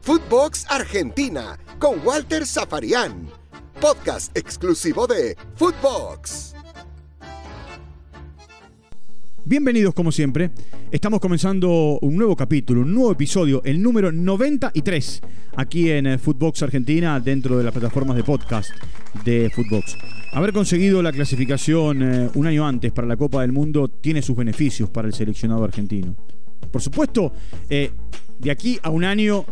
Footbox Argentina con Walter Zafarian. Podcast exclusivo de Footbox. Bienvenidos como siempre. Estamos comenzando un nuevo capítulo, un nuevo episodio, el número 93, aquí en eh, Footbox Argentina, dentro de las plataformas de podcast de Footbox. Haber conseguido la clasificación eh, un año antes para la Copa del Mundo tiene sus beneficios para el seleccionado argentino. Por supuesto, eh, de aquí a un año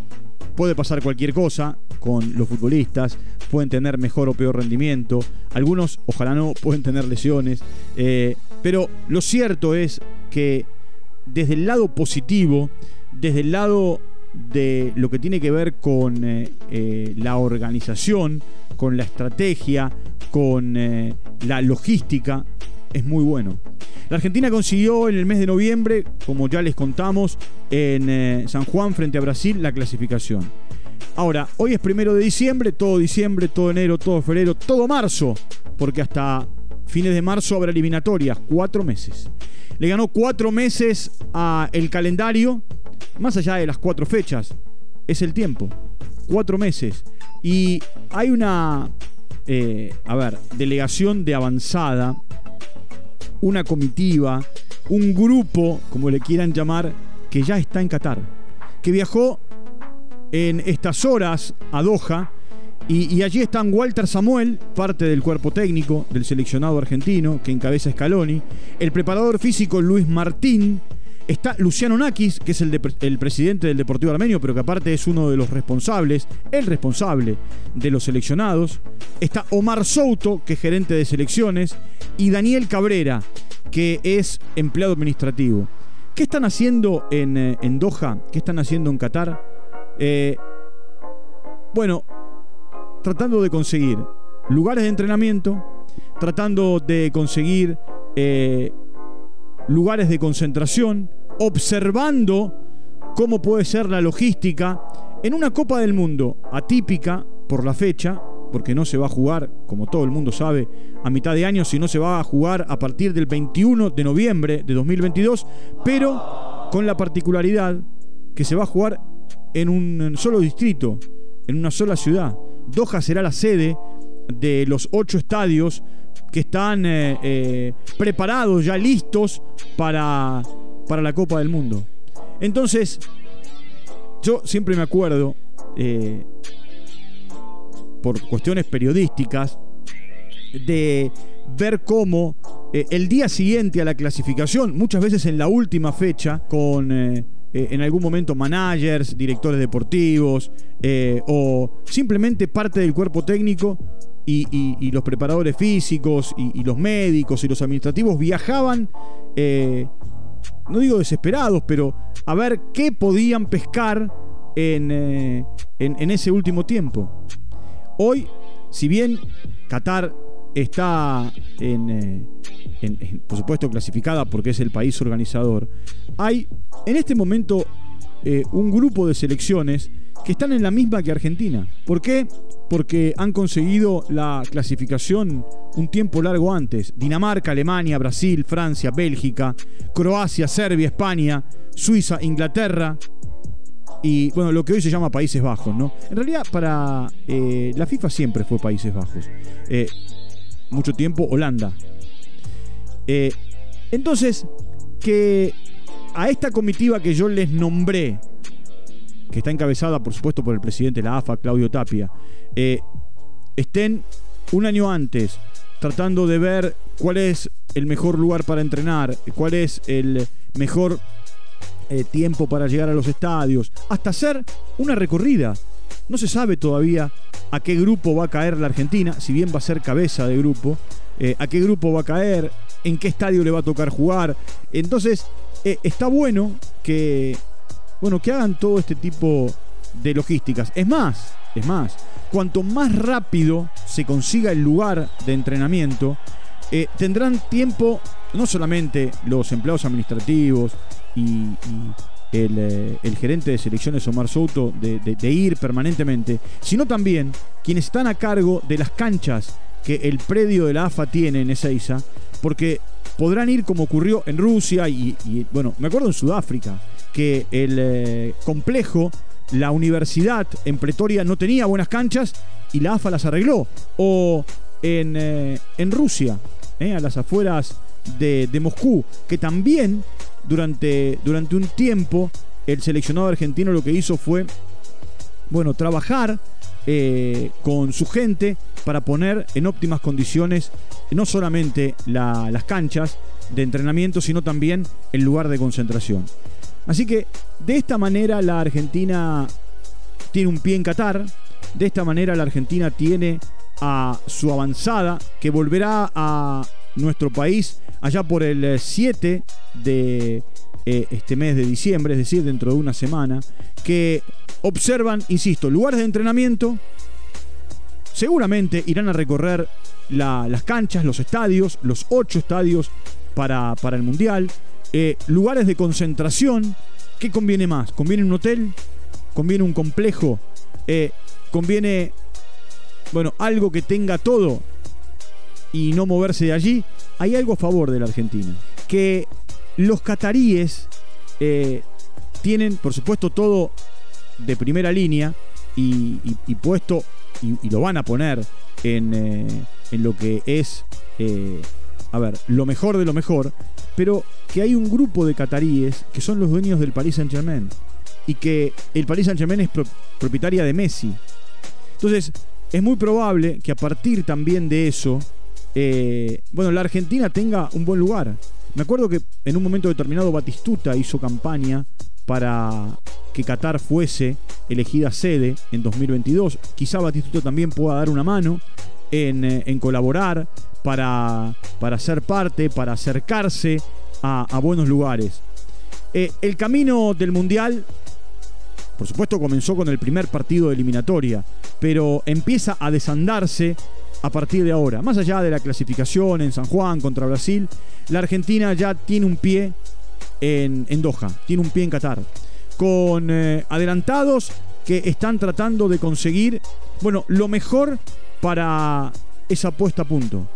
puede pasar cualquier cosa con los futbolistas, pueden tener mejor o peor rendimiento, algunos ojalá no pueden tener lesiones, eh, pero lo cierto es que desde el lado positivo, desde el lado de lo que tiene que ver con eh, la organización, con la estrategia, con la logística, es muy bueno. La Argentina consiguió en el mes de noviembre, como ya les contamos, en eh, San Juan frente a Brasil la clasificación. Ahora, hoy es primero de diciembre, todo diciembre, todo enero, todo febrero, todo marzo, porque hasta fines de marzo habrá eliminatorias, cuatro meses. Le ganó cuatro meses a el calendario, más allá de las cuatro fechas, es el tiempo, cuatro meses. Y hay una, eh, a ver, delegación de avanzada una comitiva, un grupo, como le quieran llamar, que ya está en Qatar, que viajó en estas horas a Doha y, allí están Walter Samuel, parte del cuerpo técnico del seleccionado argentino que encabeza Scaloni, el preparador físico Luis Martín, Está Luciano Nakis, que es el, presidente del Deportivo Armenio, pero que aparte es uno de los responsables, el responsable de los seleccionados. Está Omar Souto, que es gerente de selecciones. Y Daniel Cabrera, que es empleado administrativo. ¿Qué están haciendo en, eh, Doha? ¿Qué están haciendo en Qatar? Eh, bueno, tratando de conseguir lugares de entrenamiento, tratando de conseguir eh, lugares de concentración, observando cómo puede ser la logística en una Copa del Mundo atípica por la fecha, porque no se va a jugar, como todo el mundo sabe, a mitad de año, sino se va a jugar a partir del 21 de noviembre de 2022, pero con la particularidad que se va a jugar en un solo distrito, en una sola ciudad. Doha será la sede de los ocho estadios que están eh, eh, preparados, ya listos para para la Copa del Mundo. Entonces, yo siempre me acuerdo, eh, por cuestiones periodísticas, de ver cómo eh, el día siguiente a la clasificación, muchas veces en la última fecha, con eh, en algún momento managers, directores deportivos o simplemente parte del cuerpo técnico y, los preparadores físicos y, los médicos y los administrativos viajaban no digo desesperados, pero a ver qué podían pescar en, eh, en, ese último tiempo. Hoy, si bien Qatar está eh, en, por supuesto clasificada porque es el país organizador, hay en este momento eh, un grupo de selecciones que están en la misma que Argentina. ¿Por qué? Porque han conseguido la clasificación un tiempo largo antes. Dinamarca, Alemania, Brasil, Francia, Bélgica, Croacia, Serbia, España, Suiza, Inglaterra y bueno, lo que hoy se llama Países Bajos, ¿no? En realidad para eh, la FIFA siempre fue Países Bajos. Eh, mucho tiempo Holanda. Eh, entonces, que a esta comitiva que yo les nombré, que está encabezada por supuesto por el presidente de la AFA, Claudio Tapia, estén un año antes tratando de ver cuál es el mejor lugar para entrenar, cuál es el mejor eh, tiempo para llegar a los estadios, hasta hacer una recorrida. No se sabe todavía a qué grupo va a caer la Argentina, si bien va a ser cabeza de grupo, eh, a qué grupo va a caer, en qué estadio le va a tocar jugar. Entonces, eh, está bueno que, bueno, que hagan todo este tipo de logísticas. Es más, es más, cuanto más rápido se consiga el lugar de entrenamiento, eh, tendrán tiempo no solamente los empleados administrativos y, eh, el, gerente de selecciones Omar Souto de, ir permanentemente, sino también quienes están a cargo de las canchas que el predio de la AFA tiene en Ezeiza, porque podrán ir como ocurrió en Rusia y, y, bueno, me acuerdo en Sudáfrica, que el eh, complejo, la universidad en Pretoria no tenía buenas canchas y la AFA las arregló. O en, eh, en Rusia, eh, a las afueras de, de, Moscú, que también durante, durante un tiempo el seleccionado argentino lo que hizo fue, bueno, trabajar con su gente para poner en óptimas condiciones no solamente la, las canchas de entrenamiento, sino también el lugar de concentración. Así que de esta manera la Argentina tiene un pie en Qatar, de esta manera la Argentina tiene a su avanzada que volverá a nuestro país allá por el 7 de eh, este mes de diciembre, es decir, dentro de una semana, que observan, insisto, lugares de entrenamiento, seguramente irán a recorrer la, las canchas, los estadios, los ocho estadios para, para el Mundial, eh, lugares de concentración, ¿qué conviene más? ¿Conviene un hotel? ¿Conviene un complejo? Eh, ¿Conviene, bueno, algo que tenga todo y no moverse de allí? Hay algo a favor de la Argentina, que los cataríes eh, tienen, por supuesto, todo de primera línea y, puesto, y, y, lo van a poner en, en lo que es, a ver, lo mejor de lo mejor, pero que hay un grupo de cataríes que son los dueños del Paris Saint Germain y que el Paris Saint Germain es pro propietaria de Messi. Entonces, es muy probable que a partir también de eso, eh, bueno, la Argentina tenga un buen lugar. Me acuerdo que en un momento determinado Batistuta hizo campaña para que Qatar fuese elegida sede en 2022. Quizá Batistuta también pueda dar una mano en, eh, en colaborar para, para, ser parte, para acercarse a, buenos lugares. Eh, el camino del Mundial, por supuesto, comenzó con el primer partido de eliminatoria, pero empieza a desandarse a partir de ahora. Más allá de la clasificación en San Juan contra Brasil, la Argentina ya tiene un pie en, en Doha, tiene un pie en Qatar, con eh, adelantados que están tratando de conseguir, bueno, lo mejor para esa puesta a punto,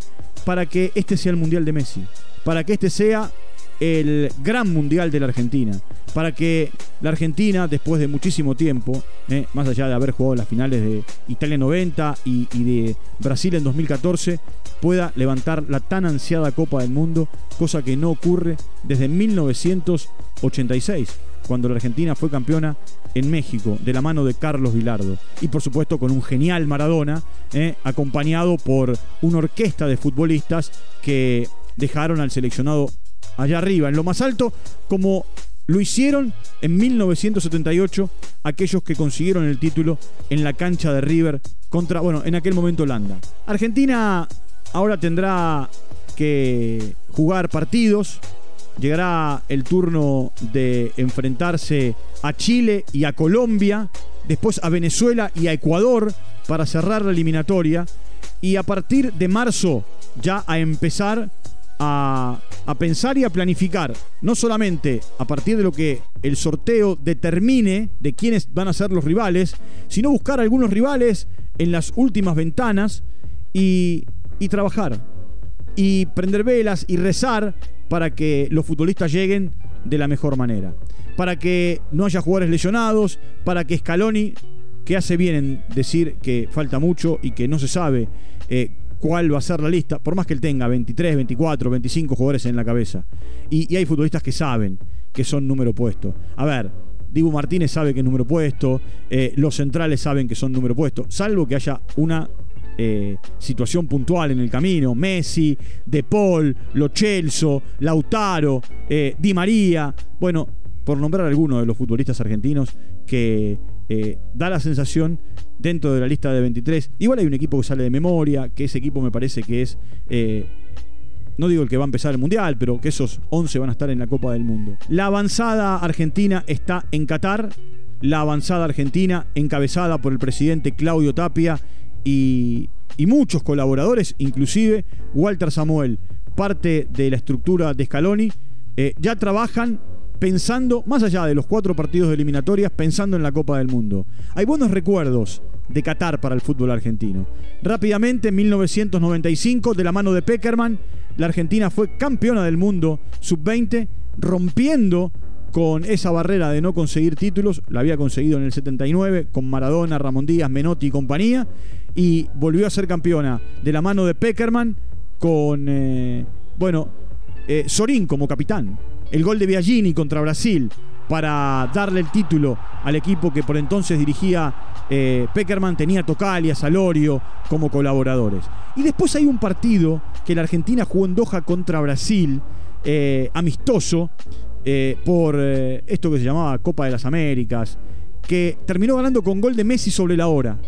para que este sea el Mundial de Messi, para que este sea el gran Mundial de la Argentina, para que la Argentina, después de muchísimo tiempo, eh, más allá de haber jugado las finales de Italia 90 y, y, de Brasil en 2014, pueda levantar la tan ansiada Copa del Mundo, cosa que no ocurre desde 1986, cuando la Argentina fue campeona en México, de la mano de Carlos Vilardo. Y por supuesto con un genial Maradona, eh, acompañado por una orquesta de futbolistas que dejaron al seleccionado allá arriba, en lo más alto, como lo hicieron en 1978 aquellos que consiguieron el título en la cancha de River contra, bueno, en aquel momento Holanda. Argentina ahora tendrá que jugar partidos, llegará el turno de enfrentarse a Chile y a Colombia, después a Venezuela y a Ecuador para cerrar la eliminatoria. Y a partir de marzo ya a empezar a, a, pensar y a planificar, no solamente a partir de lo que el sorteo determine de quiénes van a ser los rivales, sino buscar algunos rivales en las últimas ventanas y, y trabajar, y prender velas y rezar para que los futbolistas lleguen de la mejor manera, para que no haya jugadores lesionados, para que Scaloni, que hace bien en decir que falta mucho y que no se sabe eh, cuál va a ser la lista, por más que él tenga 23, 24, 25 jugadores en la cabeza. Y, hay futbolistas que saben que son número puesto. A ver, Dibu Martínez sabe que es número puesto, eh, los centrales saben que son número puesto, salvo que haya una eh, situación puntual en el camino. Messi, De Paul, Lo Celso, Lautaro, eh, Di María. Bueno, por nombrar algunos de los futbolistas argentinos que eh, da la sensación dentro de la lista de 23. Igual hay un equipo que sale de memoria, que ese equipo me parece que es... No digo el que va a empezar el Mundial, pero que esos 11 van a estar en la Copa del Mundo. La avanzada argentina está en Qatar. La avanzada argentina, encabezada por el presidente Claudio Tapia y, muchos colaboradores, inclusive Walter Samuel, parte de la estructura de Scaloni, eh, ya trabajan pensando, más allá de los cuatro partidos de eliminatorias, pensando en la Copa del Mundo. Hay buenos recuerdos de Qatar para el fútbol argentino. Rápidamente, en 1995, de la mano de Peckerman, la Argentina fue campeona del mundo sub-20, rompiendo con esa barrera de no conseguir títulos, la había conseguido en el 79 con Maradona, Ramón Díaz, Menotti y compañía, y volvió a ser campeona de la mano de Peckerman con, eh, bueno, eh, Sorín como capitán. El gol de Biagini contra Brasil para darle el título al equipo que por entonces dirigía eh, Peckerman, tenía a Tocal y a Salorio como colaboradores. Y después hay un partido que la Argentina jugó en Doha contra Brasil, amistoso, por esto que se llamaba Copa de las Américas, que terminó ganando con gol de Messi sobre la hora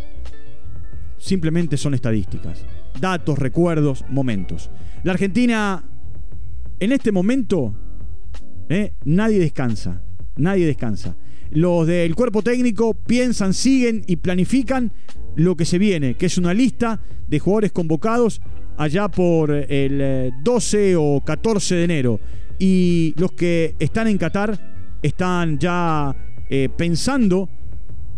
simplemente son estadísticas, datos, recuerdos, momentos. La Argentina, en este momento, eh, nadie descansa, nadie descansa. Los del cuerpo técnico piensan, siguen y planifican lo que se viene, que es una lista de jugadores convocados allá por el 12 eh, o 14 de enero. Y los que están en Qatar están ya eh, pensando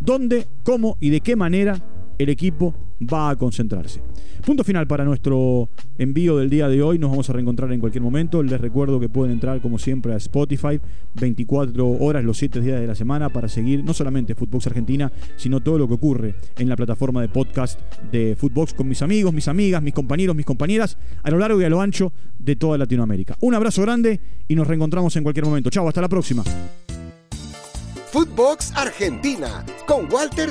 dónde, cómo y de qué manera el equipo va a concentrarse. Punto final para nuestro envío del día de hoy. Nos vamos a reencontrar en cualquier momento. Les recuerdo que pueden entrar, como siempre, a Spotify 24 horas los 7 días de la semana para seguir no solamente Footbox Argentina, sino todo lo que ocurre en la plataforma de podcast de Footbox con mis amigos, mis amigas, mis compañeros, mis compañeras, a lo largo y a lo ancho de toda Latinoamérica. Un abrazo grande y nos reencontramos en cualquier momento. Chao, hasta la próxima. Footbox Argentina con Walter